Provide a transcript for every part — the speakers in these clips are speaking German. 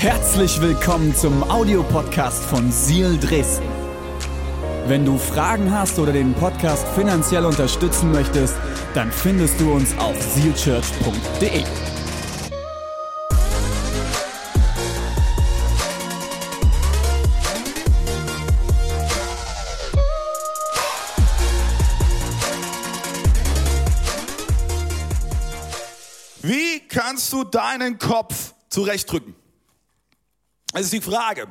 Herzlich willkommen zum Audiopodcast von Seal Dresden. Wenn du Fragen hast oder den Podcast finanziell unterstützen möchtest, dann findest du uns auf sealchurch.de. Wie kannst du deinen Kopf zurechtdrücken? Das ist die Frage.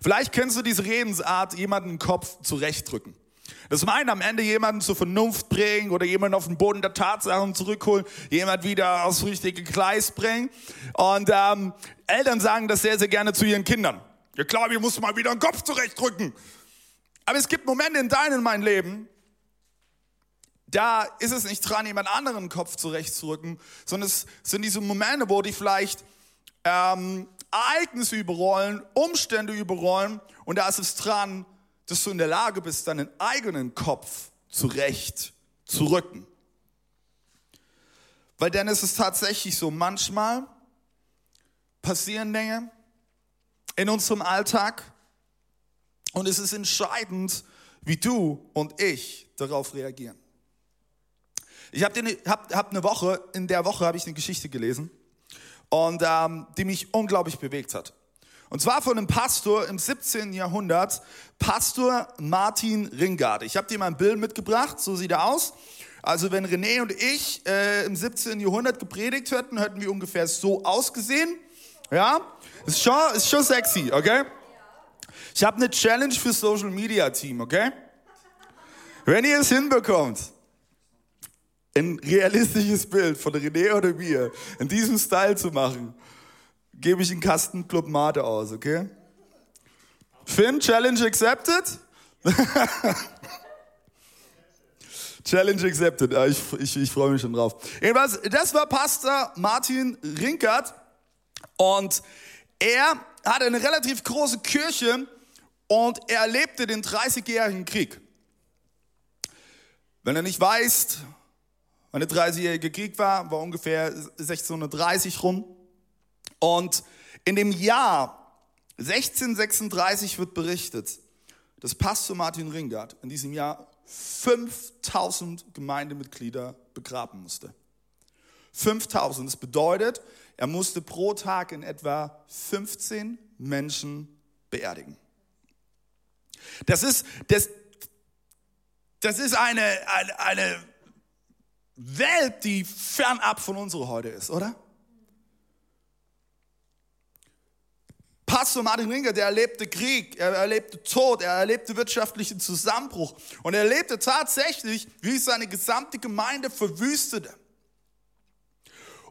Vielleicht kennst du diese Redensart, jemanden den Kopf zurechtdrücken. Das meint am Ende jemanden zur Vernunft bringen oder jemanden auf den Boden der Tatsachen zurückholen, jemand wieder aufs richtige Gleis bringen. Und ähm, Eltern sagen das sehr, sehr gerne zu ihren Kindern. Ja klar, wir musst mal wieder den Kopf zurechtdrücken. Aber es gibt Momente in deinem meinem Leben, da ist es nicht dran, jemand anderen den Kopf zurechtzurücken, sondern es sind diese Momente, wo die vielleicht ähm, Ereignisse überrollen, Umstände überrollen und da ist es dran, dass du in der Lage bist, deinen eigenen Kopf zurecht zu rücken. Weil dann ist es tatsächlich so, manchmal passieren Dinge in unserem Alltag und es ist entscheidend, wie du und ich darauf reagieren. Ich habe hab, hab eine Woche, in der Woche habe ich eine Geschichte gelesen und ähm, die mich unglaublich bewegt hat. Und zwar von einem Pastor im 17. Jahrhundert, Pastor Martin Ringard. Ich habe dir mal ein Bild mitgebracht, so sieht er aus. Also wenn René und ich äh, im 17. Jahrhundert gepredigt hätten, hätten wir ungefähr so ausgesehen. Ja, ist schon, ist schon sexy, okay? Ich habe eine Challenge für Social Media Team, okay? Wenn ihr es hinbekommt, ein realistisches Bild von René oder mir in diesem Style zu machen, gebe ich einen Kasten Club Mate aus, okay? Finn, Challenge accepted? Challenge accepted. Ich, ich, ich freue mich schon drauf. Jedenfalls, das war Pastor Martin Rinkert und er hatte eine relativ große Kirche und er erlebte den 30-jährigen Krieg. Wenn er nicht weißt, wann der 30-jährige Krieg war, war ungefähr 1630 rum. Und in dem Jahr 1636 wird berichtet, dass Pastor Martin Ringard in diesem Jahr 5000 Gemeindemitglieder begraben musste. 5000. Das bedeutet, er musste pro Tag in etwa 15 Menschen beerdigen. Das ist, das, das ist eine, eine, eine Welt, die fernab von unserer heute ist, oder? Pastor Martin Ringer, der erlebte Krieg, er erlebte Tod, er erlebte wirtschaftlichen Zusammenbruch und er erlebte tatsächlich, wie seine gesamte Gemeinde verwüstete.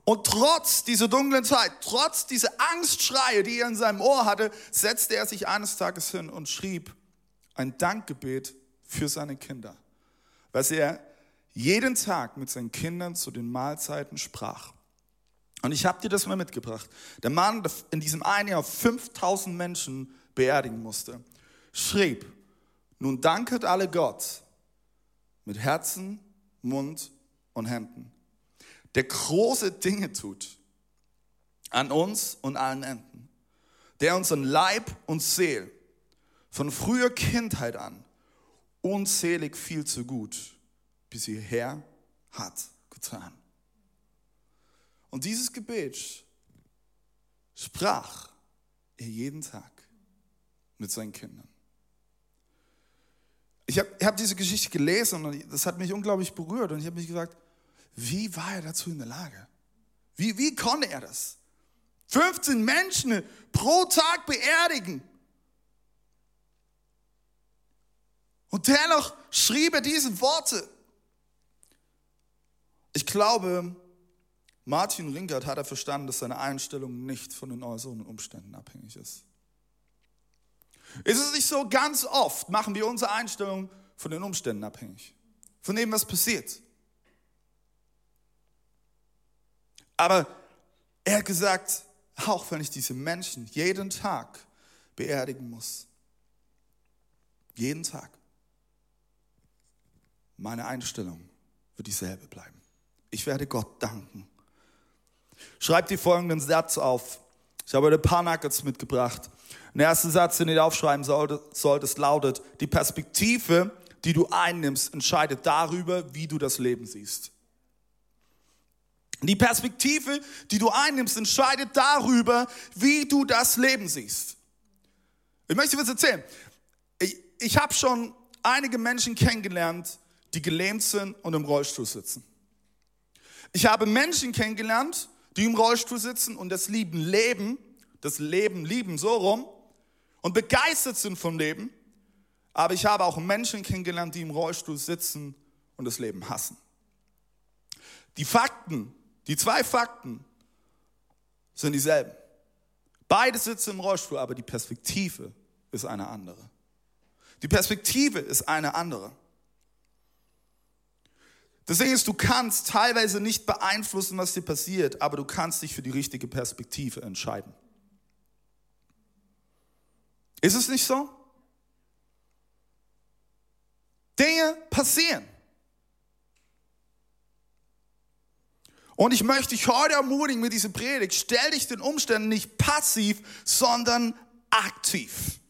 Und trotz dieser dunklen Zeit, trotz dieser Angstschreie, die er in seinem Ohr hatte, setzte er sich eines Tages hin und schrieb ein Dankgebet für seine Kinder, was er jeden Tag mit seinen Kindern zu den Mahlzeiten sprach. Und ich habe dir das mal mitgebracht. Der Mann, der in diesem einen Jahr 5000 Menschen beerdigen musste, schrieb, nun danket alle Gott mit Herzen, Mund und Händen, der große Dinge tut an uns und allen Enden, der unseren Leib und Seel von früher Kindheit an unzählig viel zu gut bis hierher hat getan. Und dieses Gebet sprach er jeden Tag mit seinen Kindern. Ich habe hab diese Geschichte gelesen und das hat mich unglaublich berührt und ich habe mich gesagt, wie war er dazu in der Lage? Wie, wie konnte er das? 15 Menschen pro Tag beerdigen. Und dennoch schrieb er diese Worte. Ich glaube, Martin Rinkert hat er verstanden, dass seine Einstellung nicht von den äußeren Umständen abhängig ist. Ist es nicht so, ganz oft machen wir unsere Einstellung von den Umständen abhängig, von dem, was passiert. Aber er hat gesagt, auch wenn ich diese Menschen jeden Tag beerdigen muss, jeden Tag, meine Einstellung wird dieselbe bleiben. Ich werde Gott danken Schreib dir folgenden Satz auf. Ich habe heute ein paar Nuggets mitgebracht. Der erste Satz, den du aufschreiben solltest, lautet, die Perspektive, die du einnimmst, entscheidet darüber, wie du das Leben siehst. Die Perspektive, die du einnimmst, entscheidet darüber, wie du das Leben siehst. Ich möchte dir was erzählen. Ich, ich habe schon einige Menschen kennengelernt, die gelähmt sind und im Rollstuhl sitzen. Ich habe Menschen kennengelernt, die im Rollstuhl sitzen und das Lieben leben, das Leben lieben so rum und begeistert sind vom Leben. Aber ich habe auch Menschen kennengelernt, die im Rollstuhl sitzen und das Leben hassen. Die Fakten, die zwei Fakten sind dieselben. Beide sitzen im Rollstuhl, aber die Perspektive ist eine andere. Die Perspektive ist eine andere. Das Ding ist, du kannst teilweise nicht beeinflussen, was dir passiert, aber du kannst dich für die richtige Perspektive entscheiden. Ist es nicht so? Dinge passieren. Und ich möchte dich heute ermutigen mit dieser Predigt, stell dich den Umständen nicht passiv, sondern aktiv.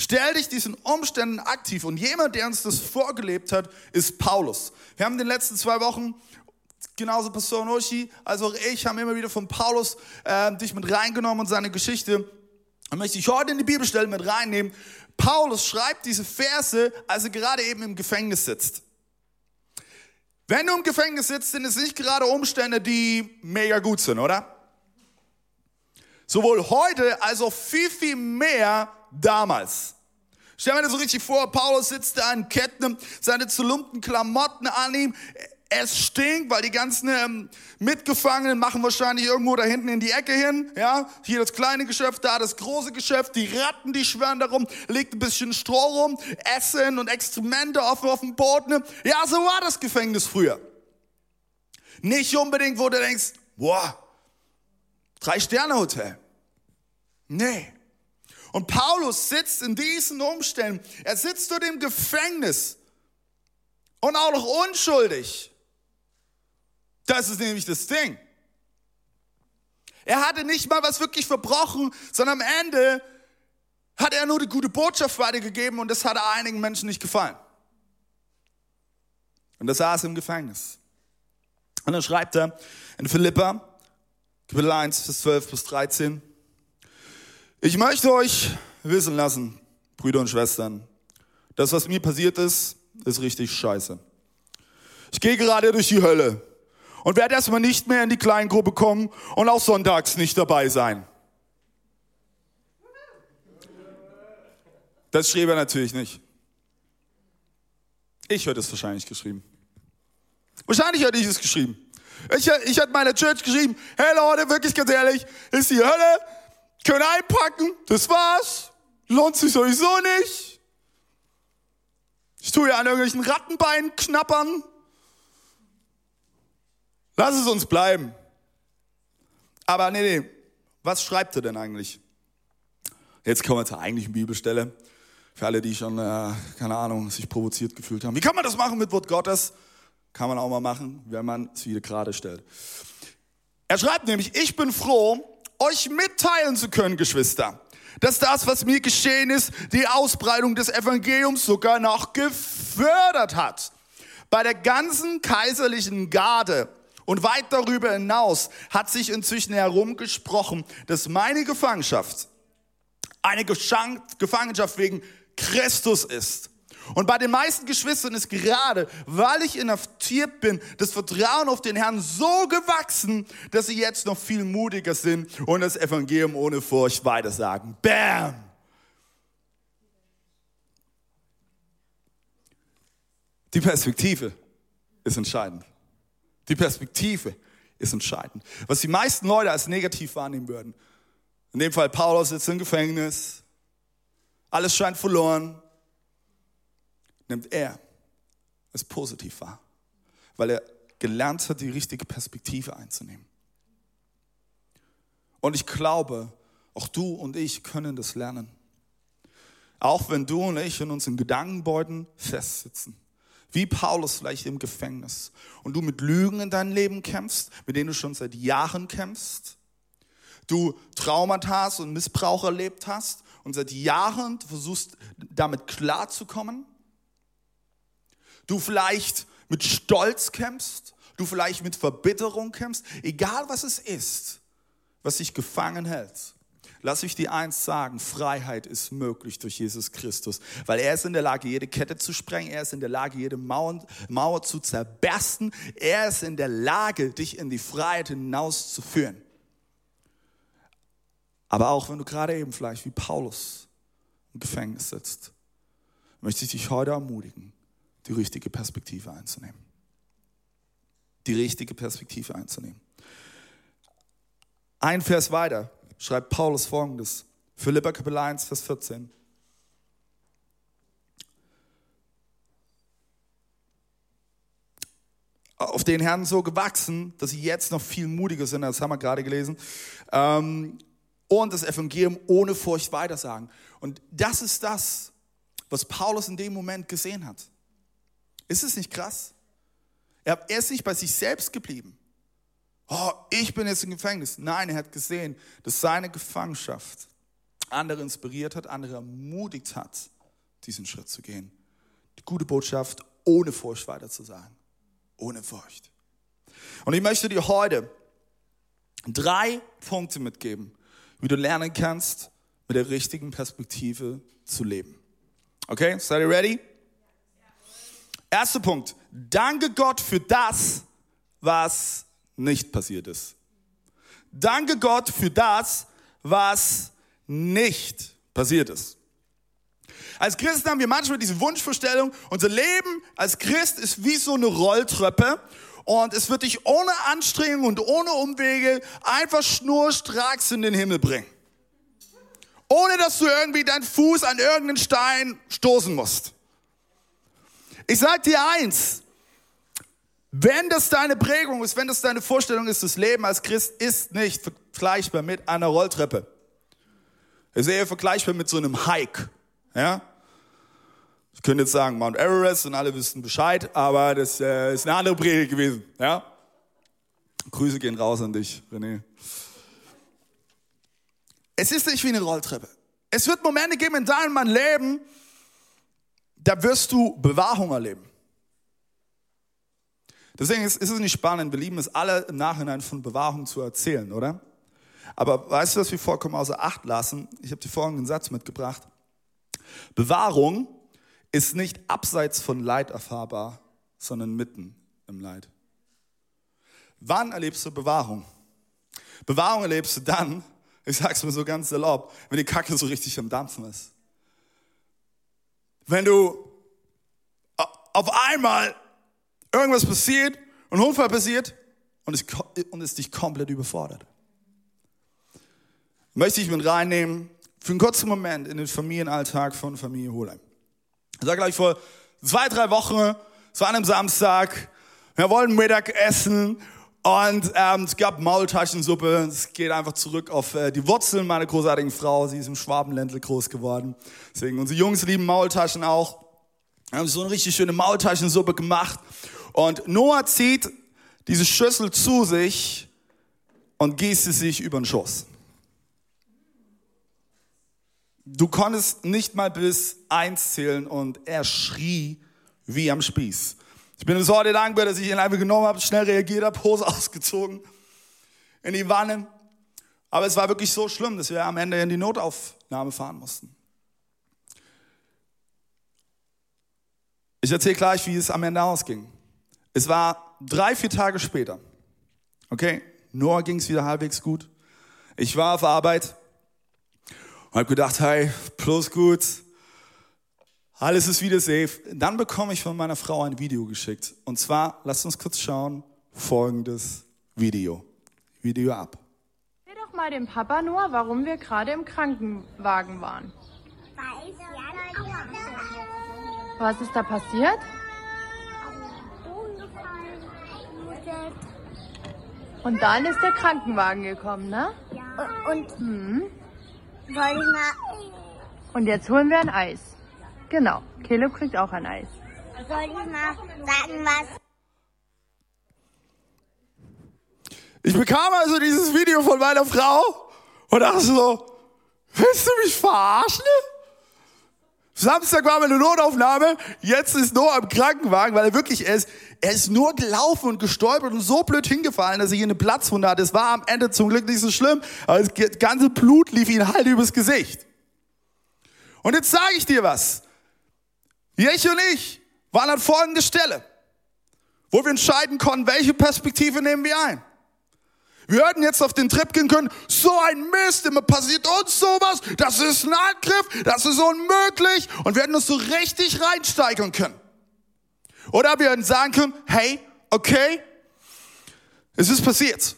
Stell dich diesen Umständen aktiv. Und jemand, der uns das vorgelebt hat, ist Paulus. Wir haben in den letzten zwei Wochen, genauso Pastor Noshi, als auch ich, haben immer wieder von Paulus äh, dich mit reingenommen und seine Geschichte. Und möchte ich heute in die Bibelstelle mit reinnehmen. Paulus schreibt diese Verse, als er gerade eben im Gefängnis sitzt. Wenn du im Gefängnis sitzt, sind es nicht gerade Umstände, die mega gut sind, oder? Sowohl heute als auch viel, viel mehr damals. Stell mir das so richtig vor, Paulus sitzt da in Ketten, seine zerlumpten Klamotten an ihm. Es stinkt, weil die ganzen ähm, Mitgefangenen machen wahrscheinlich irgendwo da hinten in die Ecke hin. Ja, hier das kleine Geschäft, da das große Geschäft. Die Ratten, die schwören darum, liegt ein bisschen Stroh rum, Essen und Extremente offen auf dem Boden. Ja, so war das Gefängnis früher. Nicht unbedingt, wo du denkst, boah, drei Sterne Hotel. Nee. Und Paulus sitzt in diesen Umständen. Er sitzt dort im Gefängnis und auch noch unschuldig. Das ist nämlich das Ding. Er hatte nicht mal was wirklich verbrochen, sondern am Ende hat er nur die gute Botschaft weitergegeben und das hat einigen Menschen nicht gefallen. Und er saß im Gefängnis. Und dann schreibt er in Philippa, Kapitel 1, Vers 12 bis 13, ich möchte euch wissen lassen, Brüder und Schwestern, das, was mir passiert ist, ist richtig scheiße. Ich gehe gerade durch die Hölle und werde erstmal nicht mehr in die Kleingruppe kommen und auch sonntags nicht dabei sein. Das schrieb er natürlich nicht. Ich hätte es wahrscheinlich geschrieben. Wahrscheinlich hätte ich es geschrieben. Ich, ich hätte meiner Church geschrieben, hey Leute, wirklich ganz ehrlich, ist die Hölle, können einpacken, das war's. Lohnt sich sowieso nicht. Ich tue ja an irgendwelchen Rattenbeinen knappern. Lass es uns bleiben. Aber nee, nee, was schreibt er denn eigentlich? Jetzt kommen wir zur eigentlichen Bibelstelle. Für alle, die schon, äh, keine Ahnung, sich provoziert gefühlt haben. Wie kann man das machen mit Wort Gottes? Kann man auch mal machen, wenn man es wieder gerade stellt. Er schreibt nämlich, ich bin froh, euch mitteilen zu können, Geschwister, dass das, was mir geschehen ist, die Ausbreitung des Evangeliums sogar noch gefördert hat. Bei der ganzen kaiserlichen Garde und weit darüber hinaus hat sich inzwischen herumgesprochen, dass meine Gefangenschaft eine Gefangenschaft wegen Christus ist. Und bei den meisten Geschwistern ist gerade, weil ich inhaftiert bin, das Vertrauen auf den Herrn so gewachsen, dass sie jetzt noch viel mutiger sind und das Evangelium ohne Furcht weitersagen. Bam! Die Perspektive ist entscheidend. Die Perspektive ist entscheidend. Was die meisten Leute als negativ wahrnehmen würden. In dem Fall Paulus sitzt im Gefängnis. Alles scheint verloren nimmt er als positiv wahr, weil er gelernt hat, die richtige Perspektive einzunehmen. Und ich glaube, auch du und ich können das lernen. Auch wenn du und ich in unseren Gedankenbeuten festsitzen. Wie Paulus vielleicht im Gefängnis. Und du mit Lügen in deinem Leben kämpfst, mit denen du schon seit Jahren kämpfst. du Traumata und Missbrauch erlebt hast und seit Jahren versuchst damit klarzukommen. Du vielleicht mit Stolz kämpfst, du vielleicht mit Verbitterung kämpfst, egal was es ist, was dich gefangen hält. Lass ich dir eins sagen, Freiheit ist möglich durch Jesus Christus, weil er ist in der Lage, jede Kette zu sprengen, er ist in der Lage, jede Mauer, Mauer zu zerbersten, er ist in der Lage, dich in die Freiheit hinauszuführen. Aber auch wenn du gerade eben vielleicht wie Paulus im Gefängnis sitzt, möchte ich dich heute ermutigen, die richtige Perspektive einzunehmen. Die richtige Perspektive einzunehmen. Ein Vers weiter schreibt Paulus folgendes. Philippa Kapitel 1, Vers 14. Auf den Herrn so gewachsen, dass sie jetzt noch viel mutiger sind, das haben wir gerade gelesen. Ähm, und das Evangelium ohne Furcht weitersagen. Und das ist das, was Paulus in dem Moment gesehen hat. Ist es nicht krass? Er ist nicht bei sich selbst geblieben. Oh, ich bin jetzt im Gefängnis. Nein, er hat gesehen, dass seine Gefangenschaft andere inspiriert hat, andere ermutigt hat, diesen Schritt zu gehen. Die gute Botschaft ohne Furcht weiter zu sagen. Ohne Furcht. Und ich möchte dir heute drei Punkte mitgeben, wie du lernen kannst, mit der richtigen Perspektive zu leben. Okay, seid ihr ready? Erster Punkt. Danke Gott für das, was nicht passiert ist. Danke Gott für das, was nicht passiert ist. Als Christen haben wir manchmal diese Wunschvorstellung, unser Leben als Christ ist wie so eine Rolltreppe und es wird dich ohne Anstrengung und ohne Umwege einfach schnurstracks in den Himmel bringen. Ohne dass du irgendwie deinen Fuß an irgendeinen Stein stoßen musst. Ich sag dir eins, wenn das deine Prägung ist, wenn das deine Vorstellung ist, das Leben als Christ ist nicht vergleichbar mit einer Rolltreppe. Es ist eher vergleichbar mit so einem Hike. Ja? Ich könnte jetzt sagen Mount Everest und alle wissen Bescheid, aber das äh, ist eine andere Predigt gewesen. Ja? Grüße gehen raus an dich, René. Es ist nicht wie eine Rolltreppe. Es wird Momente geben in deinem Leben, da wirst du Bewahrung erleben. Deswegen ist, ist es nicht spannend, wir lieben es alle im Nachhinein von Bewahrung zu erzählen, oder? Aber weißt du, was wir vollkommen außer Acht lassen? Ich habe dir folgenden Satz mitgebracht. Bewahrung ist nicht abseits von Leid erfahrbar, sondern mitten im Leid. Wann erlebst du Bewahrung? Bewahrung erlebst du dann, ich sag's mir so ganz salopp, wenn die Kacke so richtig am Dampfen ist. Wenn du auf einmal irgendwas passiert, ein Unfall passiert und es, und es dich komplett überfordert. Möchte ich mit reinnehmen, für einen kurzen Moment in den Familienalltag von Familie Holheim. Ich sage gleich vor zwei, drei Wochen, es war an einem Samstag, wir wollten Mittag essen und ähm, es gab Maultaschensuppe. Es geht einfach zurück auf äh, die Wurzeln meiner großartigen Frau. Sie ist im Schwabenländle groß geworden. Deswegen, unsere Jungs lieben Maultaschen auch. Wir haben so eine richtig schöne Maultaschensuppe gemacht. Und Noah zieht diese Schüssel zu sich und gießt sie sich über den Schoß. Du konntest nicht mal bis eins zählen und er schrie wie am Spieß. Ich bin bis heute dankbar, dass ich ihn einfach genommen habe, schnell reagiert habe, Hose ausgezogen in die Wanne. Aber es war wirklich so schlimm, dass wir am Ende in die Notaufnahme fahren mussten. Ich erzähle gleich, wie es am Ende ausging. Es war drei, vier Tage später. Okay, Noah ging es wieder halbwegs gut. Ich war auf Arbeit und habe gedacht, hey, plus gut, alles ist wieder safe. Dann bekomme ich von meiner Frau ein Video geschickt. Und zwar, lasst uns kurz schauen, folgendes Video. Video ab. Seh doch mal dem Papa nur, warum wir gerade im Krankenwagen waren. Was ist da passiert? Und dann ist der Krankenwagen gekommen, ne? Und Hm. soll ich mal, Und jetzt holen wir ein Eis. Genau. Caleb kriegt auch ein Eis. soll ich mal sagen, was Ich bekam also dieses Video von meiner Frau Und dachte so, willst du mich verarschen? Samstag war meine Notaufnahme, jetzt ist Noah im Krankenwagen, weil er wirklich ist. Er ist nur gelaufen und gestolpert und so blöd hingefallen, dass er hier eine Platzwunde hatte. Es war am Ende zum Glück nicht so schlimm, aber das ganze Blut lief ihm halt übers Gesicht. Und jetzt sage ich dir was. Ich und ich waren an folgender Stelle, wo wir entscheiden konnten, welche Perspektive nehmen wir ein. Wir hätten jetzt auf den Trip gehen können, so ein Mist, immer passiert uns sowas, das ist ein Angriff, das ist unmöglich und wir hätten uns so richtig reinsteigern können. Oder wir hätten sagen können, hey, okay, es ist passiert.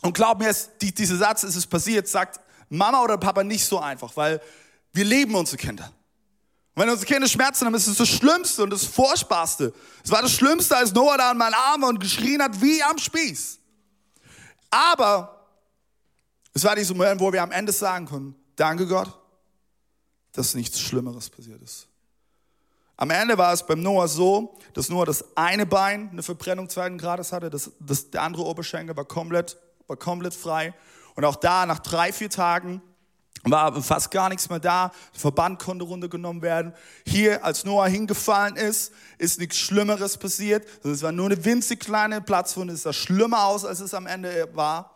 Und glaub mir, die, dieser Satz, es ist passiert, sagt Mama oder Papa nicht so einfach, weil wir leben unsere Kinder. Und wenn unsere Kinder Schmerzen haben, ist es das Schlimmste und das Furchtbarste. Es war das Schlimmste, als Noah da an meinen Arm und geschrien hat wie am Spieß. Aber es war dieser Moment, wo wir am Ende sagen können, danke Gott, dass nichts Schlimmeres passiert ist. Am Ende war es beim Noah so, dass Noah das eine Bein eine Verbrennung zweiten Grades hatte, das, das, der andere Oberschenkel war komplett, war komplett frei. Und auch da, nach drei, vier Tagen, war fast gar nichts mehr da. Der Verband konnte runtergenommen werden. Hier, als Noah hingefallen ist, ist nichts Schlimmeres passiert. Es war nur eine winzig kleine Platzwunde. Es sah schlimmer aus, als es am Ende war.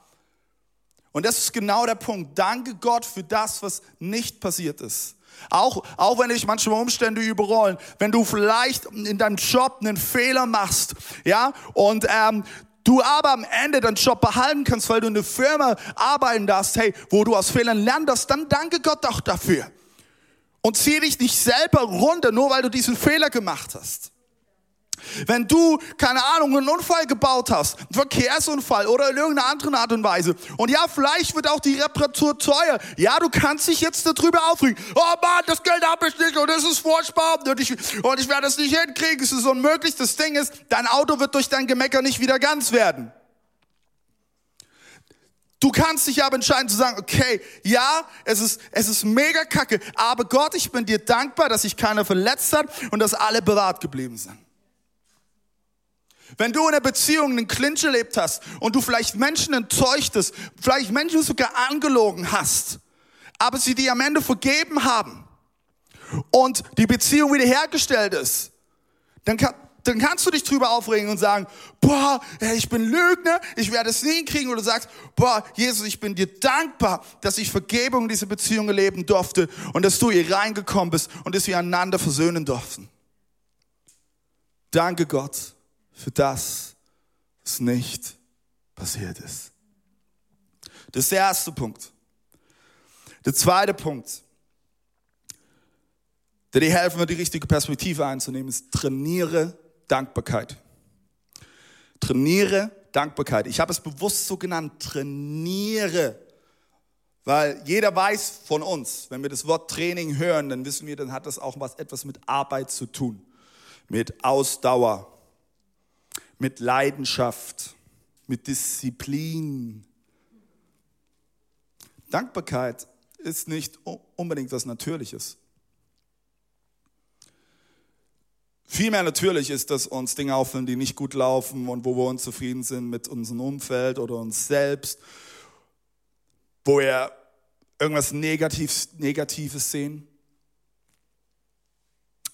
Und das ist genau der Punkt. Danke Gott für das, was nicht passiert ist. Auch, auch wenn dich manchmal Umstände überrollen, wenn du vielleicht in deinem Job einen Fehler machst, ja, und ähm, du aber am Ende deinen Job behalten kannst, weil du in einer Firma arbeiten darfst, hey, wo du aus Fehlern lernen darfst, dann danke Gott doch dafür. Und zieh dich nicht selber runter, nur weil du diesen Fehler gemacht hast. Wenn du, keine Ahnung, einen Unfall gebaut hast, einen Verkehrsunfall oder in irgendeiner anderen Art und Weise, und ja, vielleicht wird auch die Reparatur teuer, ja, du kannst dich jetzt darüber aufregen, oh Mann, das Geld habe ich nicht und es ist furchtbar und ich, und ich werde es nicht hinkriegen, es ist unmöglich. Das Ding ist, dein Auto wird durch dein Gemecker nicht wieder ganz werden. Du kannst dich aber entscheiden zu sagen, okay, ja, es ist, es ist mega kacke, aber Gott, ich bin dir dankbar, dass sich keiner verletzt hat und dass alle bewahrt geblieben sind. Wenn du in einer Beziehung einen Clinch erlebt hast und du vielleicht Menschen enttäuschtest, vielleicht Menschen sogar angelogen hast, aber sie dir am Ende vergeben haben und die Beziehung wiederhergestellt ist, dann, kann, dann kannst du dich drüber aufregen und sagen, boah, ich bin Lügner, ich werde es nie kriegen. Oder du sagst, boah, Jesus, ich bin dir dankbar, dass ich Vergebung in dieser Beziehung erleben durfte und dass du hier reingekommen bist und dass wir einander versöhnen durften. Danke Gott für das, was nicht passiert ist. Das ist der erste Punkt. Der zweite Punkt, der dir helfen wird, die richtige Perspektive einzunehmen, ist trainiere Dankbarkeit. Trainiere Dankbarkeit. Ich habe es bewusst so genannt, trainiere. Weil jeder weiß von uns, wenn wir das Wort Training hören, dann wissen wir, dann hat das auch was, etwas mit Arbeit zu tun, mit Ausdauer, mit Leidenschaft, mit Disziplin. Dankbarkeit ist nicht unbedingt was Natürliches. Vielmehr natürlich ist, dass uns Dinge auffallen, die nicht gut laufen und wo wir unzufrieden sind mit unserem Umfeld oder uns selbst, wo wir irgendwas Negatives, Negatives sehen.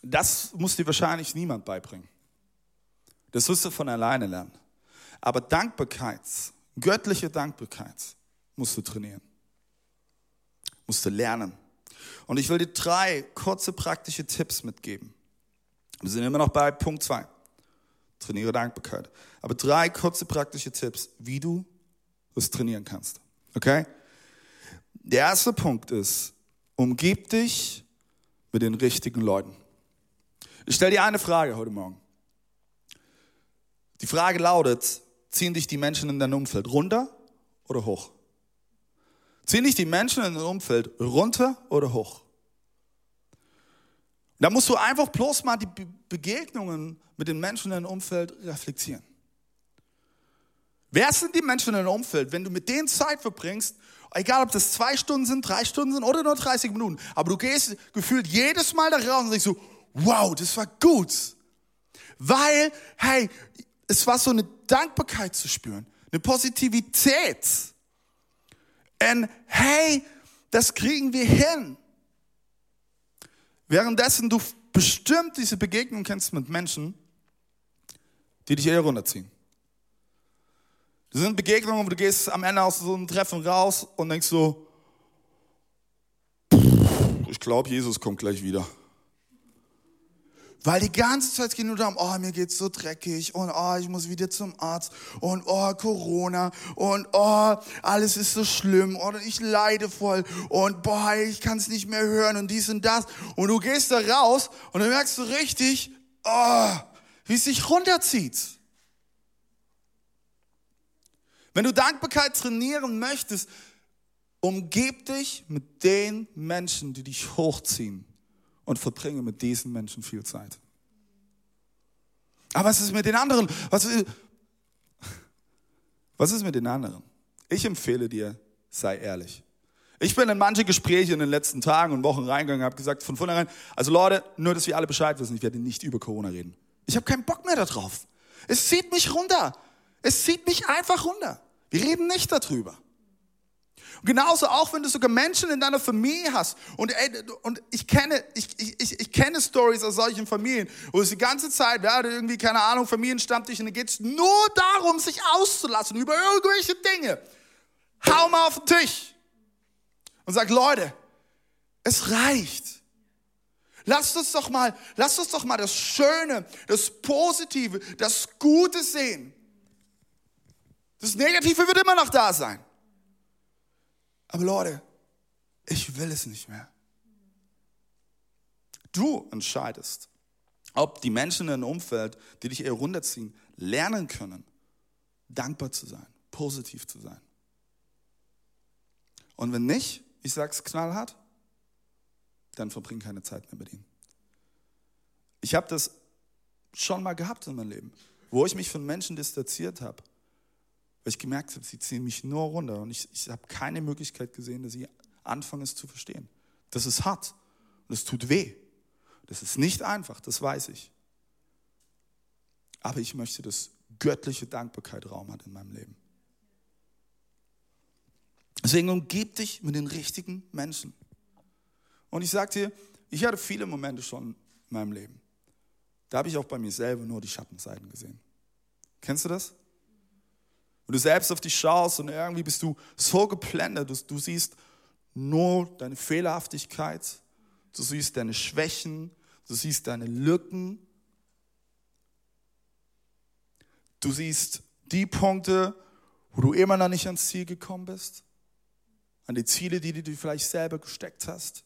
Das muss dir wahrscheinlich niemand beibringen. Das wirst du von alleine lernen. Aber Dankbarkeit, göttliche Dankbarkeit, musst du trainieren. Musst du lernen. Und ich will dir drei kurze praktische Tipps mitgeben. Wir sind immer noch bei Punkt zwei. Trainiere Dankbarkeit. Aber drei kurze praktische Tipps, wie du das trainieren kannst. Okay? Der erste Punkt ist, umgib dich mit den richtigen Leuten. Ich stelle dir eine Frage heute Morgen. Die Frage lautet, ziehen dich die Menschen in dein Umfeld runter oder hoch? Ziehen dich die Menschen in dein Umfeld runter oder hoch? Da musst du einfach bloß mal die Begegnungen mit den Menschen in deinem Umfeld reflektieren. Wer sind die Menschen in deinem Umfeld, wenn du mit denen Zeit verbringst, egal ob das zwei Stunden sind, drei Stunden sind oder nur 30 Minuten, aber du gehst gefühlt jedes Mal da raus und denkst so, wow, das war gut. Weil, hey, es war so eine Dankbarkeit zu spüren, eine Positivität. Und hey, das kriegen wir hin. Währenddessen du bestimmt diese Begegnung kennst mit Menschen, die dich eher runterziehen. Das sind Begegnungen, wo du gehst am Ende aus so einem Treffen raus und denkst so, ich glaube, Jesus kommt gleich wieder. Weil die ganze Zeit geht nur darum, oh, mir geht's so dreckig und oh, ich muss wieder zum Arzt und oh, Corona und oh, alles ist so schlimm und ich leide voll und boah, ich kann es nicht mehr hören und dies und das. Und du gehst da raus und dann merkst du richtig, oh, wie es sich runterzieht. Wenn du Dankbarkeit trainieren möchtest, umgib dich mit den Menschen, die dich hochziehen und verbringe mit diesen Menschen viel Zeit. Aber was ist mit den anderen? Was ist, was ist mit den anderen? Ich empfehle dir, sei ehrlich. Ich bin in manche Gespräche in den letzten Tagen und Wochen reingegangen, habe gesagt von vornherein, also Leute, nur dass wir alle Bescheid wissen, ich werde nicht über Corona reden. Ich habe keinen Bock mehr darauf. Es zieht mich runter. Es zieht mich einfach runter. Wir reden nicht darüber. Genauso auch, wenn du sogar Menschen in deiner Familie hast. Und, ey, und ich kenne, ich, ich, ich kenne Stories aus solchen Familien, wo es die ganze Zeit, ja, irgendwie, keine Ahnung, Familienstammtisch, und dann geht es nur darum, sich auszulassen über irgendwelche Dinge. Hau mal auf den Tisch und sag, Leute, es reicht. Lasst uns doch mal, lasst uns doch mal das Schöne, das Positive, das Gute sehen. Das Negative wird immer noch da sein. Aber Leute, ich will es nicht mehr. Du entscheidest, ob die Menschen in deinem Umfeld, die dich eher runterziehen, lernen können, dankbar zu sein, positiv zu sein. Und wenn nicht, ich sag's knallhart, dann verbring keine Zeit mehr mit ihnen. Ich habe das schon mal gehabt in meinem Leben, wo ich mich von Menschen distanziert habe weil ich gemerkt habe, sie ziehen mich nur runter und ich, ich habe keine Möglichkeit gesehen, dass ich anfange es zu verstehen. Das ist hart und es tut weh. Das ist nicht einfach, das weiß ich. Aber ich möchte, dass göttliche Dankbarkeit Raum hat in meinem Leben. Deswegen umgib dich mit den richtigen Menschen. Und ich sage dir, ich hatte viele Momente schon in meinem Leben. Da habe ich auch bei mir selber nur die Schattenseiten gesehen. Kennst du das? Und du selbst auf dich schaust und irgendwie bist du so geblendet, du, du siehst nur deine Fehlerhaftigkeit, du siehst deine Schwächen, du siehst deine Lücken, du siehst die Punkte, wo du immer noch nicht ans Ziel gekommen bist, an die Ziele, die du dir vielleicht selber gesteckt hast.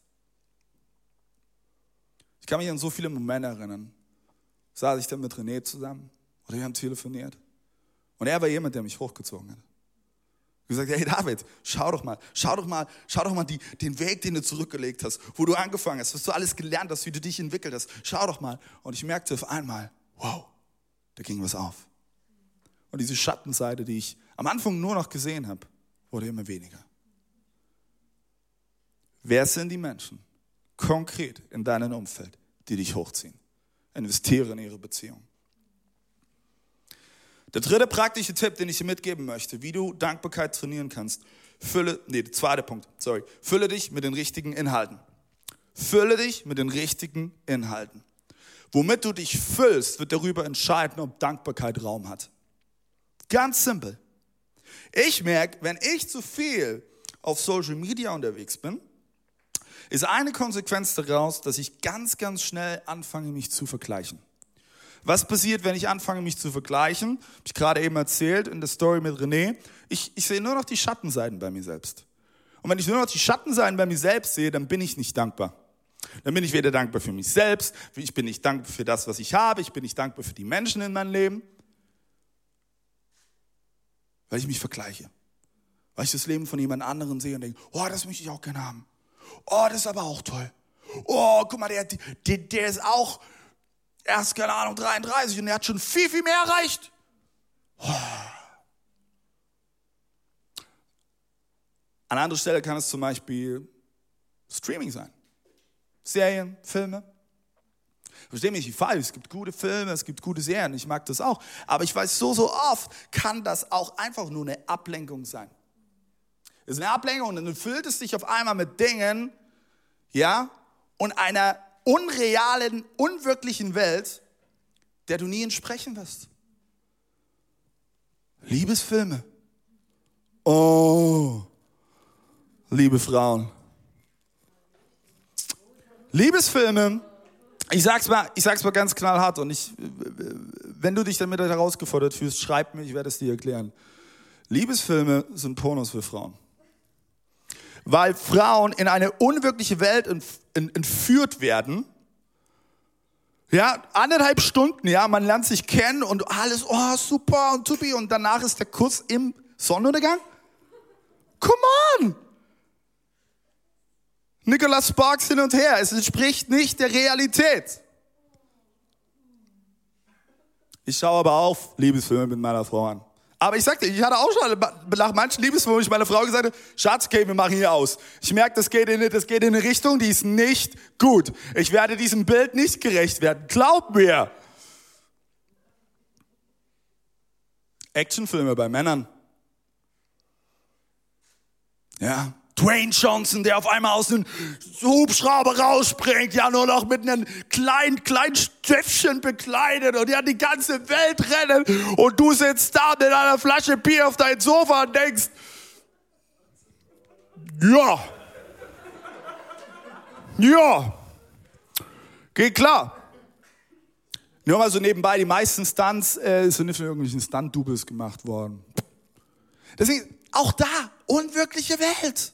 Ich kann mich an so viele Momente erinnern. Saß ich dann mit René zusammen oder wir haben telefoniert. Und er war jemand, der mich hochgezogen hat. Ich gesagt, hey David, schau doch mal, schau doch mal, schau doch mal die, den Weg, den du zurückgelegt hast, wo du angefangen hast, was du alles gelernt hast, wie du dich entwickelt hast. Schau doch mal. Und ich merkte auf einmal, wow, da ging was auf. Und diese Schattenseite, die ich am Anfang nur noch gesehen habe, wurde immer weniger. Wer sind die Menschen konkret in deinem Umfeld, die dich hochziehen? Investiere in ihre Beziehung. Der dritte praktische Tipp, den ich dir mitgeben möchte, wie du Dankbarkeit trainieren kannst, fülle, nee, der zweite Punkt, sorry, fülle dich mit den richtigen Inhalten. Fülle dich mit den richtigen Inhalten. Womit du dich füllst, wird darüber entscheiden, ob Dankbarkeit Raum hat. Ganz simpel. Ich merke, wenn ich zu viel auf Social Media unterwegs bin, ist eine Konsequenz daraus, dass ich ganz, ganz schnell anfange, mich zu vergleichen. Was passiert, wenn ich anfange, mich zu vergleichen? Habe ich gerade eben erzählt in der Story mit René. Ich, ich sehe nur noch die Schattenseiten bei mir selbst. Und wenn ich nur noch die Schattenseiten bei mir selbst sehe, dann bin ich nicht dankbar. Dann bin ich weder dankbar für mich selbst, ich bin nicht dankbar für das, was ich habe, ich bin nicht dankbar für die Menschen in meinem Leben, weil ich mich vergleiche. Weil ich das Leben von jemand anderem sehe und denke, oh, das möchte ich auch gerne haben. Oh, das ist aber auch toll. Oh, guck mal, der, der, der ist auch er ist, keine Ahnung, 33 und er hat schon viel, viel mehr erreicht. An anderer Stelle kann es zum Beispiel Streaming sein. Serien, Filme. Verstehe mich nicht falsch, es gibt gute Filme, es gibt gute Serien, ich mag das auch. Aber ich weiß, so, so oft kann das auch einfach nur eine Ablenkung sein. ist eine Ablenkung und dann füllt es dich auf einmal mit Dingen, ja, und einer unrealen, unwirklichen Welt, der du nie entsprechen wirst. Liebesfilme. Oh, liebe Frauen. Liebesfilme, ich sag's mal, ich sag's mal ganz knallhart und ich, wenn du dich damit herausgefordert fühlst, schreib mir, ich werde es dir erklären. Liebesfilme sind Pornos für Frauen. Weil Frauen in eine unwirkliche Welt entführt werden. Ja, anderthalb Stunden, ja, man lernt sich kennen und alles, oh, super und tupi und danach ist der Kuss im Sonnenuntergang. Come on! Nicholas Sparks hin und her. Es entspricht nicht der Realität. Ich schaue aber auf Liebesfilme mit meiner Frau an. Aber ich sagte, ich hatte auch schon nach manchen Liebesfilmen, ich meiner Frau gesagt habe, Schatz, okay, wir machen hier aus. Ich merke, das geht, in, das geht in eine Richtung, die ist nicht gut. Ich werde diesem Bild nicht gerecht werden. Glaub mir. Actionfilme bei Männern. Ja, Dwayne Johnson, der auf einmal aus einem Hubschrauber rausspringt, ja nur noch mit einem kleinen, kleinen Stöffchen bekleidet und ja die ganze Welt rennen und du sitzt da mit einer Flasche Bier auf deinem Sofa und denkst, ja, ja, geht klar. Nur mal so nebenbei, die meisten Stunts äh, sind nicht von irgendwelchen Stunt-Doubles gemacht worden. Deswegen, auch da, unwirkliche Welt.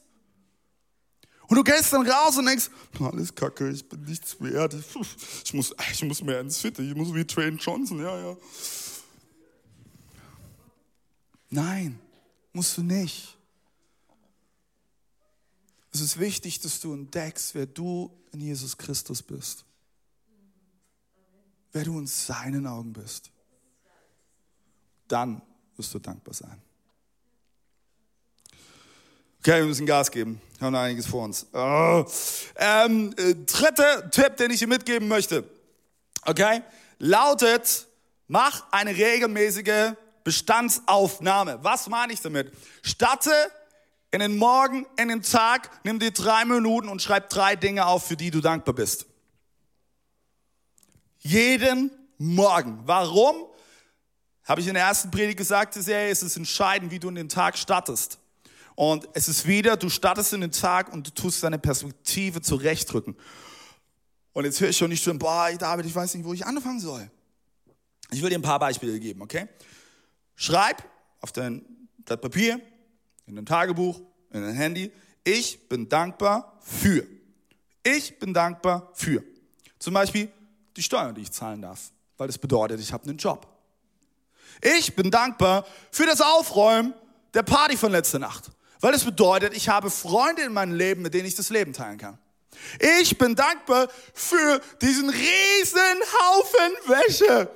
Und du gehst dann raus und denkst, alles kacke, ich bin nichts wert. Ich muss, ich muss mehr ins Fitte, ich muss wie Train Johnson, ja, ja. Nein, musst du nicht. Es ist wichtig, dass du entdeckst, wer du in Jesus Christus bist. Wer du in seinen Augen bist. Dann wirst du dankbar sein. Okay, wir müssen Gas geben. Wir haben einiges vor uns. Oh. Ähm, äh, dritter Tipp, den ich dir mitgeben möchte. Okay, lautet, mach eine regelmäßige Bestandsaufnahme. Was meine ich damit? Statte in den Morgen, in den Tag, nimm dir drei Minuten und schreib drei Dinge auf, für die du dankbar bist. Jeden Morgen. Warum? Habe ich in der ersten Predigt gesagt, ist es entscheidend, wie du in den Tag startest. Und es ist wieder, du startest in den Tag und du tust deine Perspektive zurechtrücken. Und jetzt höre ich schon nicht schon, boah, David, ich weiß nicht, wo ich anfangen soll. Ich will dir ein paar Beispiele geben, okay? Schreib auf dein Blatt Papier, in dein Tagebuch, in dein Handy, ich bin dankbar für. Ich bin dankbar für. Zum Beispiel die Steuern, die ich zahlen darf, weil das bedeutet, ich habe einen Job. Ich bin dankbar für das Aufräumen der Party von letzter Nacht. Weil es bedeutet, ich habe Freunde in meinem Leben, mit denen ich das Leben teilen kann. Ich bin dankbar für diesen riesen Haufen Wäsche.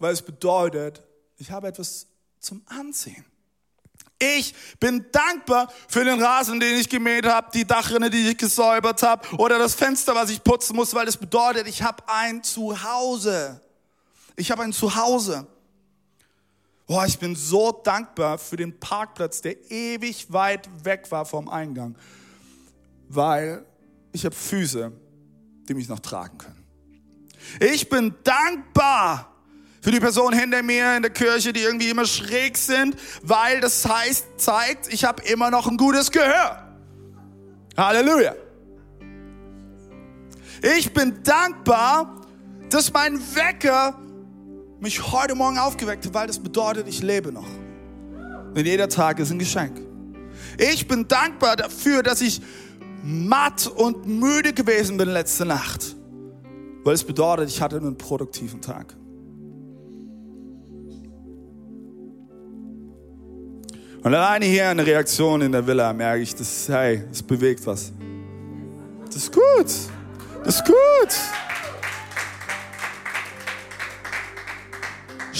Weil es bedeutet, ich habe etwas zum Anziehen. Ich bin dankbar für den Rasen, den ich gemäht habe, die Dachrinne, die ich gesäubert habe oder das Fenster, was ich putzen muss, weil es bedeutet, ich habe ein Zuhause. Ich habe ein Zuhause. Boah, ich bin so dankbar für den Parkplatz, der ewig weit weg war vom Eingang, weil ich habe Füße, die mich noch tragen können. Ich bin dankbar für die Person hinter mir in der Kirche, die irgendwie immer schräg sind, weil das heißt, zeigt, ich habe immer noch ein gutes Gehör. Halleluja. Ich bin dankbar, dass mein Wecker mich heute Morgen aufgeweckt weil das bedeutet, ich lebe noch. Denn jeder Tag ist ein Geschenk. Ich bin dankbar dafür, dass ich matt und müde gewesen bin letzte Nacht, weil es bedeutet, ich hatte einen produktiven Tag. Und alleine hier eine Reaktion in der Villa merke ich, dass, hey, es bewegt was. Das ist gut. Das ist gut.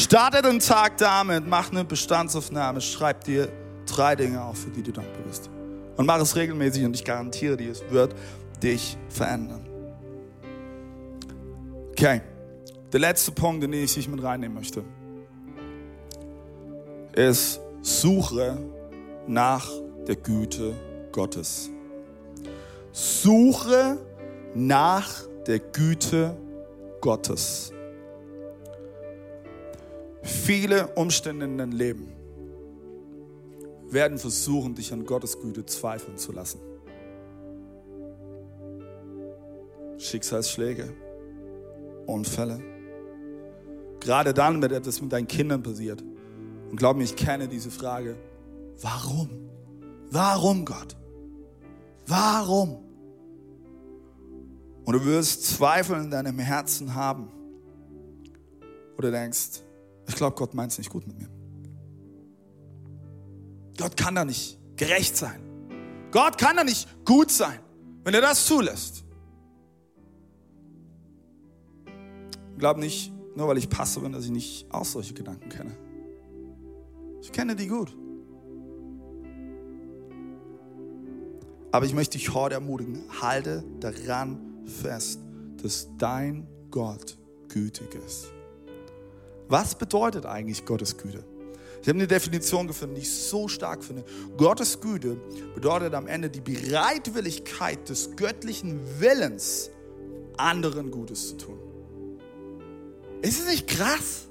Starte den Tag damit, mach eine Bestandsaufnahme, schreib dir drei Dinge auf, für die du dankbar bist. Und mach es regelmäßig und ich garantiere dir, es wird dich verändern. Okay, der letzte Punkt, den ich dich mit reinnehmen möchte, ist, suche nach der Güte Gottes. Suche nach der Güte Gottes. Viele Umstände in deinem Leben werden versuchen, dich an Gottes Güte zweifeln zu lassen. Schicksalsschläge, Unfälle. Gerade dann, wenn etwas mit deinen Kindern passiert. Und glaub mir, ich kenne diese Frage. Warum? Warum, Gott? Warum? Und du wirst Zweifel in deinem Herzen haben. Oder denkst, ich glaube, Gott meint es nicht gut mit mir. Gott kann da nicht gerecht sein. Gott kann da nicht gut sein, wenn er das zulässt. Glaub nicht, nur weil ich Pastor bin, dass ich nicht auch solche Gedanken kenne. Ich kenne die gut. Aber ich möchte dich heute ermutigen, halte daran fest, dass dein Gott gütig ist. Was bedeutet eigentlich Gottes Güte? Ich habe eine Definition gefunden, die ich so stark finde. Gottes Güte bedeutet am Ende die Bereitwilligkeit des göttlichen Willens, anderen Gutes zu tun. Ist es nicht krass?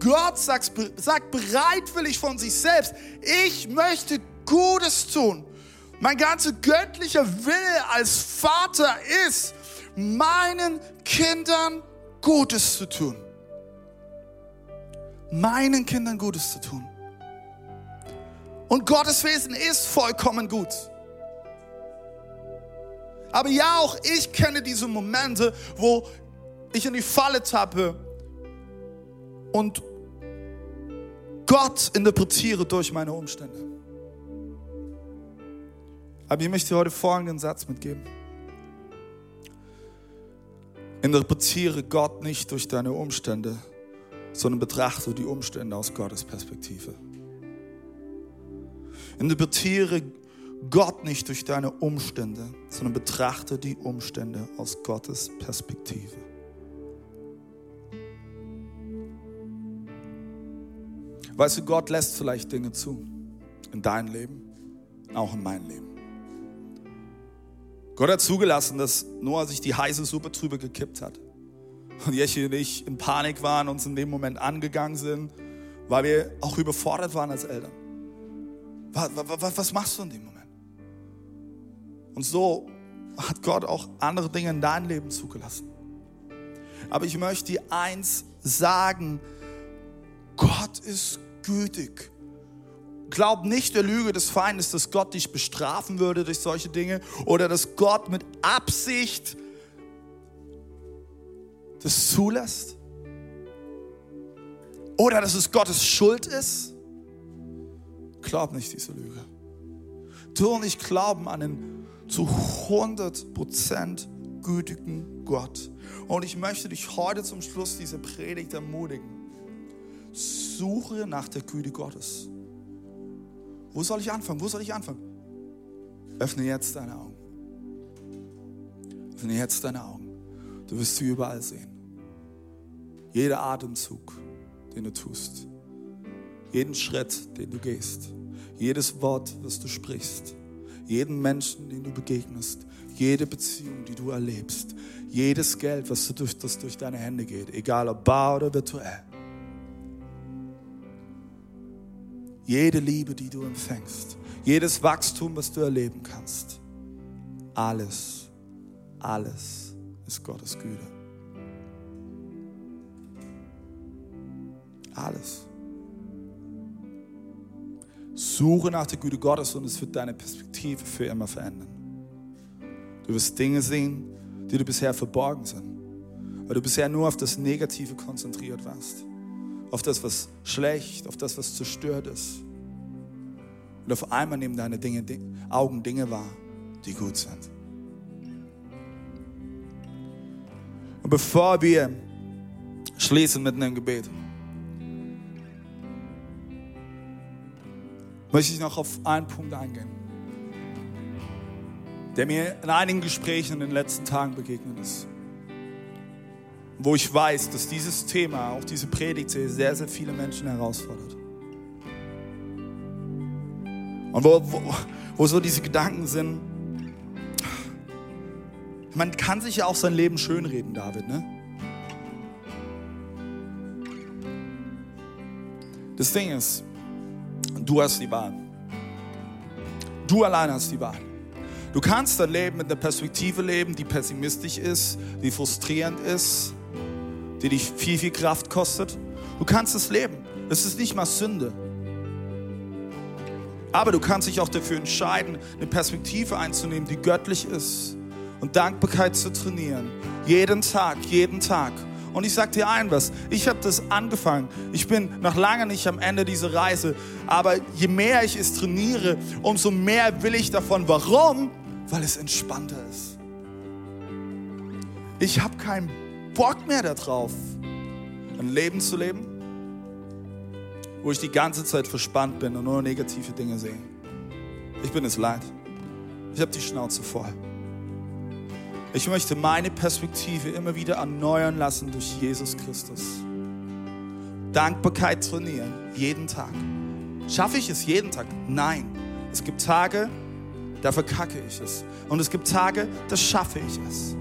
Gott sagt, sagt bereitwillig von sich selbst, ich möchte Gutes tun. Mein ganzer göttlicher Wille als Vater ist, meinen Kindern Gutes zu tun. Meinen Kindern Gutes zu tun. Und Gottes Wesen ist vollkommen gut. Aber ja, auch ich kenne diese Momente, wo ich in die Falle tappe und Gott interpretiere durch meine Umstände. Aber ich möchte dir heute folgenden Satz mitgeben. Interpretiere Gott nicht durch deine Umstände, sondern betrachte die Umstände aus Gottes Perspektive. Interpretiere Gott nicht durch deine Umstände, sondern betrachte die Umstände aus Gottes Perspektive. Weißt du, Gott lässt vielleicht Dinge zu in deinem Leben, auch in meinem Leben. Gott hat zugelassen, dass Noah sich die heiße Suppe drüber gekippt hat. Und Jechi und ich in Panik waren, uns in dem Moment angegangen sind, weil wir auch überfordert waren als Eltern. Was, was, was machst du in dem Moment? Und so hat Gott auch andere Dinge in dein Leben zugelassen. Aber ich möchte dir eins sagen, Gott ist gütig. Glaub nicht der Lüge des Feindes, dass Gott dich bestrafen würde durch solche Dinge oder dass Gott mit Absicht das zulässt. Oder dass es Gottes Schuld ist. Glaub nicht diese Lüge. Tu und ich glauben an den zu 100% gütigen Gott. Und ich möchte dich heute zum Schluss dieser Predigt ermutigen. Suche nach der Güte Gottes. Wo soll ich anfangen? Wo soll ich anfangen? Öffne jetzt deine Augen. Öffne jetzt deine Augen. Du wirst sie überall sehen. Jeder Atemzug, den du tust. Jeden Schritt, den du gehst. Jedes Wort, was du sprichst. Jeden Menschen, den du begegnest. Jede Beziehung, die du erlebst. Jedes Geld, was du durch, das durch deine Hände geht. Egal ob bar oder virtuell. Jede Liebe, die du empfängst, jedes Wachstum, was du erleben kannst, alles, alles ist Gottes Güte. Alles. Suche nach der Güte Gottes und es wird deine Perspektive für immer verändern. Du wirst Dinge sehen, die du bisher verborgen sind, weil du bisher nur auf das Negative konzentriert warst auf das, was schlecht, auf das, was zerstört ist. Und auf einmal nehmen deine Dinge, Augen Dinge wahr, die gut sind. Und bevor wir schließen mit einem Gebet, möchte ich noch auf einen Punkt eingehen, der mir in einigen Gesprächen in den letzten Tagen begegnet ist wo ich weiß, dass dieses Thema, auch diese Predigt sehr, sehr viele Menschen herausfordert. Und wo, wo, wo so diese Gedanken sind, man kann sich ja auch sein Leben schönreden, David, ne? Das Ding ist, du hast die Wahl. Du allein hast die Wahl. Du kannst dein Leben mit einer Perspektive leben, die pessimistisch ist, die frustrierend ist, die dich viel, viel Kraft kostet. Du kannst es leben. Es ist nicht mal Sünde. Aber du kannst dich auch dafür entscheiden, eine Perspektive einzunehmen, die göttlich ist und Dankbarkeit zu trainieren. Jeden Tag, jeden Tag. Und ich sag dir ein was, ich habe das angefangen. Ich bin noch lange nicht am Ende dieser Reise, aber je mehr ich es trainiere, umso mehr will ich davon. Warum? Weil es entspannter ist. Ich habe keinen Bock mehr darauf, ein Leben zu leben, wo ich die ganze Zeit verspannt bin und nur negative Dinge sehe. Ich bin es leid. Ich habe die Schnauze voll. Ich möchte meine Perspektive immer wieder erneuern lassen durch Jesus Christus. Dankbarkeit trainieren, jeden Tag. Schaffe ich es jeden Tag? Nein. Es gibt Tage, da verkacke ich es. Und es gibt Tage, da schaffe ich es.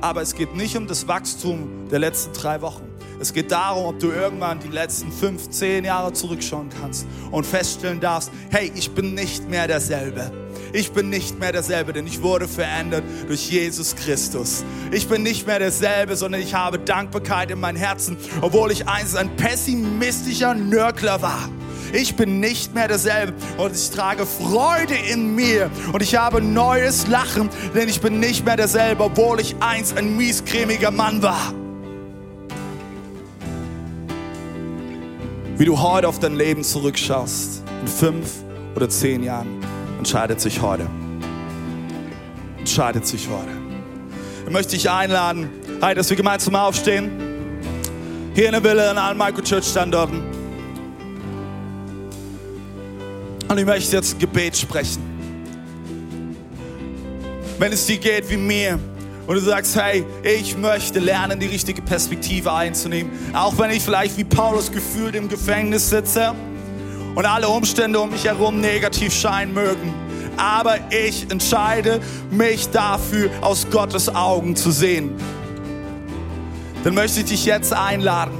Aber es geht nicht um das Wachstum der letzten drei Wochen. Es geht darum, ob du irgendwann die letzten fünf, zehn Jahre zurückschauen kannst und feststellen darfst, hey, ich bin nicht mehr derselbe. Ich bin nicht mehr derselbe, denn ich wurde verändert durch Jesus Christus. Ich bin nicht mehr derselbe, sondern ich habe Dankbarkeit in meinem Herzen, obwohl ich einst ein pessimistischer Nörgler war. Ich bin nicht mehr derselbe und ich trage Freude in mir und ich habe neues Lachen, denn ich bin nicht mehr derselbe, obwohl ich einst ein miescremiger Mann war. Wie du heute auf dein Leben zurückschaust, in fünf oder zehn Jahren, entscheidet sich heute. Entscheidet sich heute. Ich möchte dich einladen, dass wir gemeinsam aufstehen. Hier in der Villa, an allen Microchurch-Standorten. Und ich möchte jetzt ein Gebet sprechen. Wenn es dir geht wie mir und du sagst, hey, ich möchte lernen, die richtige Perspektive einzunehmen, auch wenn ich vielleicht wie Paulus gefühlt im Gefängnis sitze und alle Umstände um mich herum negativ scheinen mögen. Aber ich entscheide mich dafür, aus Gottes Augen zu sehen. Dann möchte ich dich jetzt einladen,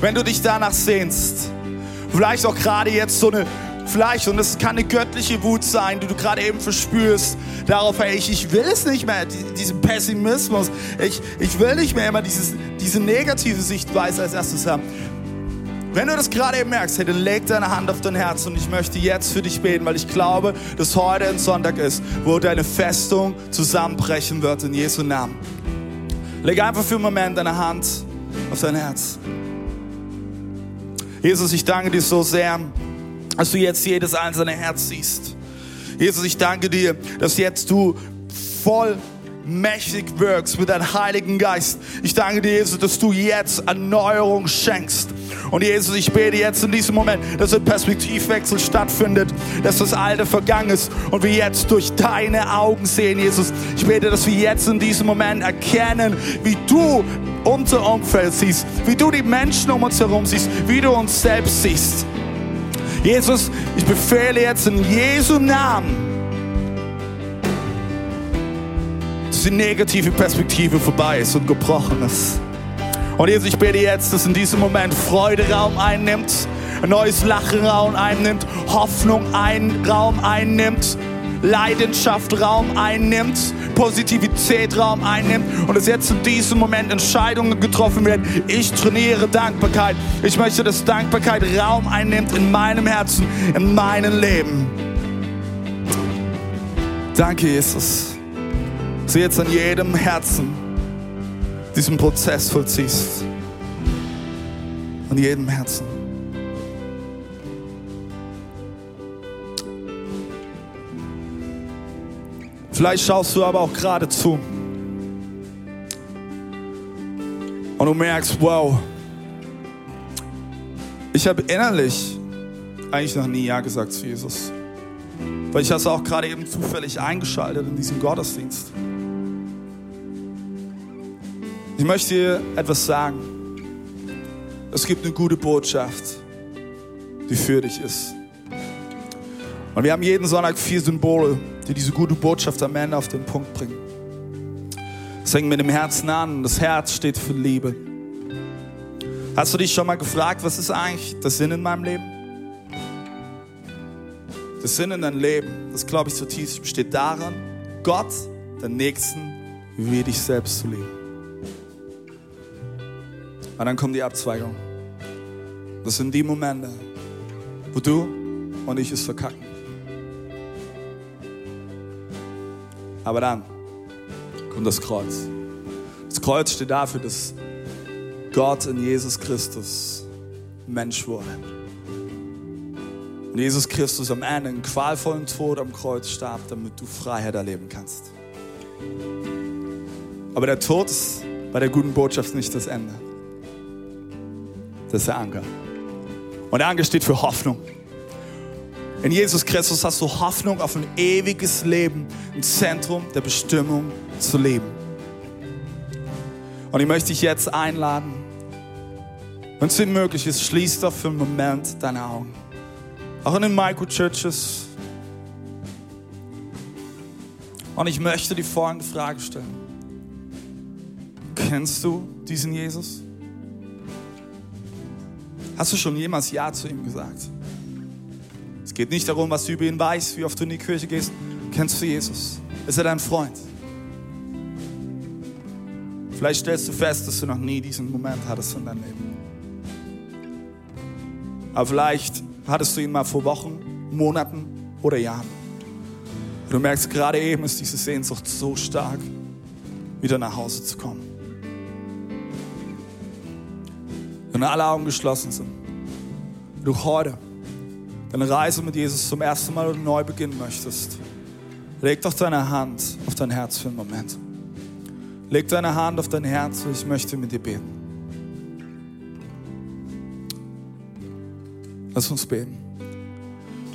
wenn du dich danach sehnst, vielleicht auch gerade jetzt so eine Vielleicht, und es kann eine göttliche Wut sein, die du gerade eben verspürst, darauf, hey, ich, ich will es nicht mehr, die, diesen Pessimismus, ich, ich will nicht mehr immer dieses, diese negative Sichtweise als erstes haben. Wenn du das gerade eben merkst, hey, dann leg deine Hand auf dein Herz und ich möchte jetzt für dich beten, weil ich glaube, dass heute ein Sonntag ist, wo deine Festung zusammenbrechen wird in Jesu Namen. Leg einfach für einen Moment deine Hand auf dein Herz. Jesus, ich danke dir so sehr, dass du jetzt jedes einzelne Herz siehst. Jesus, ich danke dir, dass jetzt du voll mächtig wirkst mit deinem Heiligen Geist. Ich danke dir, Jesus, dass du jetzt Erneuerung schenkst. Und Jesus, ich bete jetzt in diesem Moment, dass ein Perspektivwechsel stattfindet, dass das Alte vergangen ist und wir jetzt durch deine Augen sehen, Jesus. Ich bete, dass wir jetzt in diesem Moment erkennen, wie du unser Umfeld siehst, wie du die Menschen um uns herum siehst, wie du uns selbst siehst. Jesus, ich befehle jetzt in Jesu Namen, dass die negative Perspektive vorbei ist und gebrochen ist. Und Jesus, ich bete jetzt, dass in diesem Moment Freude Raum einnimmt, ein neues Lachen Raum einnimmt, Hoffnung ein Raum einnimmt, Leidenschaft Raum einnimmt, Positivität Raum einnimmt und dass jetzt in diesem Moment Entscheidungen getroffen werden. Ich trainiere Dankbarkeit. Ich möchte, dass Dankbarkeit Raum einnimmt in meinem Herzen, in meinem Leben. Danke, Jesus. Dass du jetzt an jedem Herzen diesen Prozess vollziehst. An jedem Herzen. Vielleicht schaust du aber auch gerade zu. Und du merkst, wow, ich habe innerlich eigentlich noch nie Ja gesagt zu Jesus. Weil ich habe auch gerade eben zufällig eingeschaltet in diesen Gottesdienst. Ich möchte dir etwas sagen. Es gibt eine gute Botschaft, die für dich ist. Und wir haben jeden Sonntag vier Symbole, die diese gute Botschaft am Ende auf den Punkt bringen. Es fängt mit dem Herzen an. Das Herz steht für Liebe. Hast du dich schon mal gefragt, was ist eigentlich der Sinn in meinem Leben? Der Sinn in deinem Leben, das glaube ich zutiefst, besteht darin, Gott, den Nächsten, wie dich selbst zu lieben. Und dann kommt die Abzweigung. Das sind die Momente, wo du und ich es verkacken. Aber dann kommt das Kreuz. Das Kreuz steht dafür, dass Gott in Jesus Christus Mensch wurde. Und Jesus Christus am Ende einen qualvollen Tod am Kreuz starb, damit du Freiheit erleben kannst. Aber der Tod ist bei der guten Botschaft nicht das Ende. Das ist der Anker. Und der Anker steht für Hoffnung. In Jesus Christus hast du Hoffnung auf ein ewiges Leben im Zentrum der Bestimmung zu leben. Und ich möchte dich jetzt einladen, wenn es dir möglich ist, schließ doch für einen Moment deine Augen. Auch in den Microchurches. Und ich möchte die folgende Frage stellen. Kennst du diesen Jesus? Hast du schon jemals Ja zu ihm gesagt? Geht nicht darum, was du über ihn weißt, wie oft du in die Kirche gehst. Kennst du Jesus? Ist er dein Freund? Vielleicht stellst du fest, dass du noch nie diesen Moment hattest in deinem Leben. Aber vielleicht hattest du ihn mal vor Wochen, Monaten oder Jahren. Und du merkst, gerade eben ist diese Sehnsucht so stark, wieder nach Hause zu kommen. Wenn alle Augen geschlossen sind, du heute deine Reise mit Jesus zum ersten Mal neu beginnen möchtest, leg doch deine Hand auf dein Herz für einen Moment. Leg deine Hand auf dein Herz und ich möchte mit dir beten. Lass uns beten.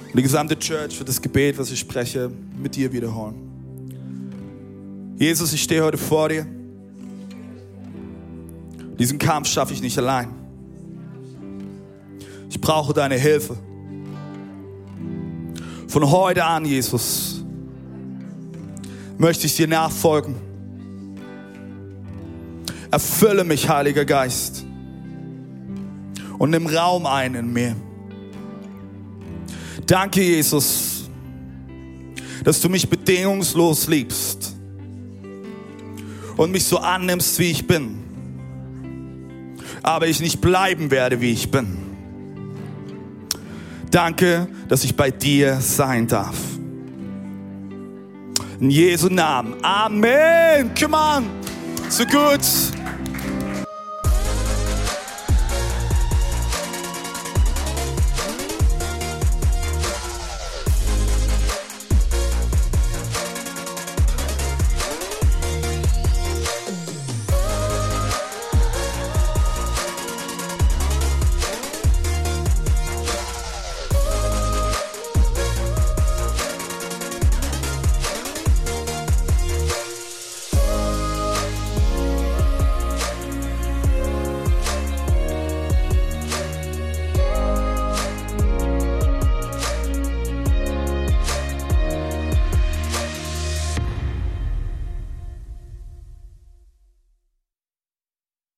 Und die gesamte Church wird das Gebet, was ich spreche, mit dir wiederholen. Jesus, ich stehe heute vor dir. Diesen Kampf schaffe ich nicht allein. Ich brauche deine Hilfe. Von heute an, Jesus, möchte ich dir nachfolgen. Erfülle mich, Heiliger Geist, und nimm Raum ein in mir. Danke, Jesus, dass du mich bedingungslos liebst und mich so annimmst, wie ich bin. Aber ich nicht bleiben werde, wie ich bin. Danke, dass ich bei dir sein darf. In Jesu Namen. Amen. Come on. So gut.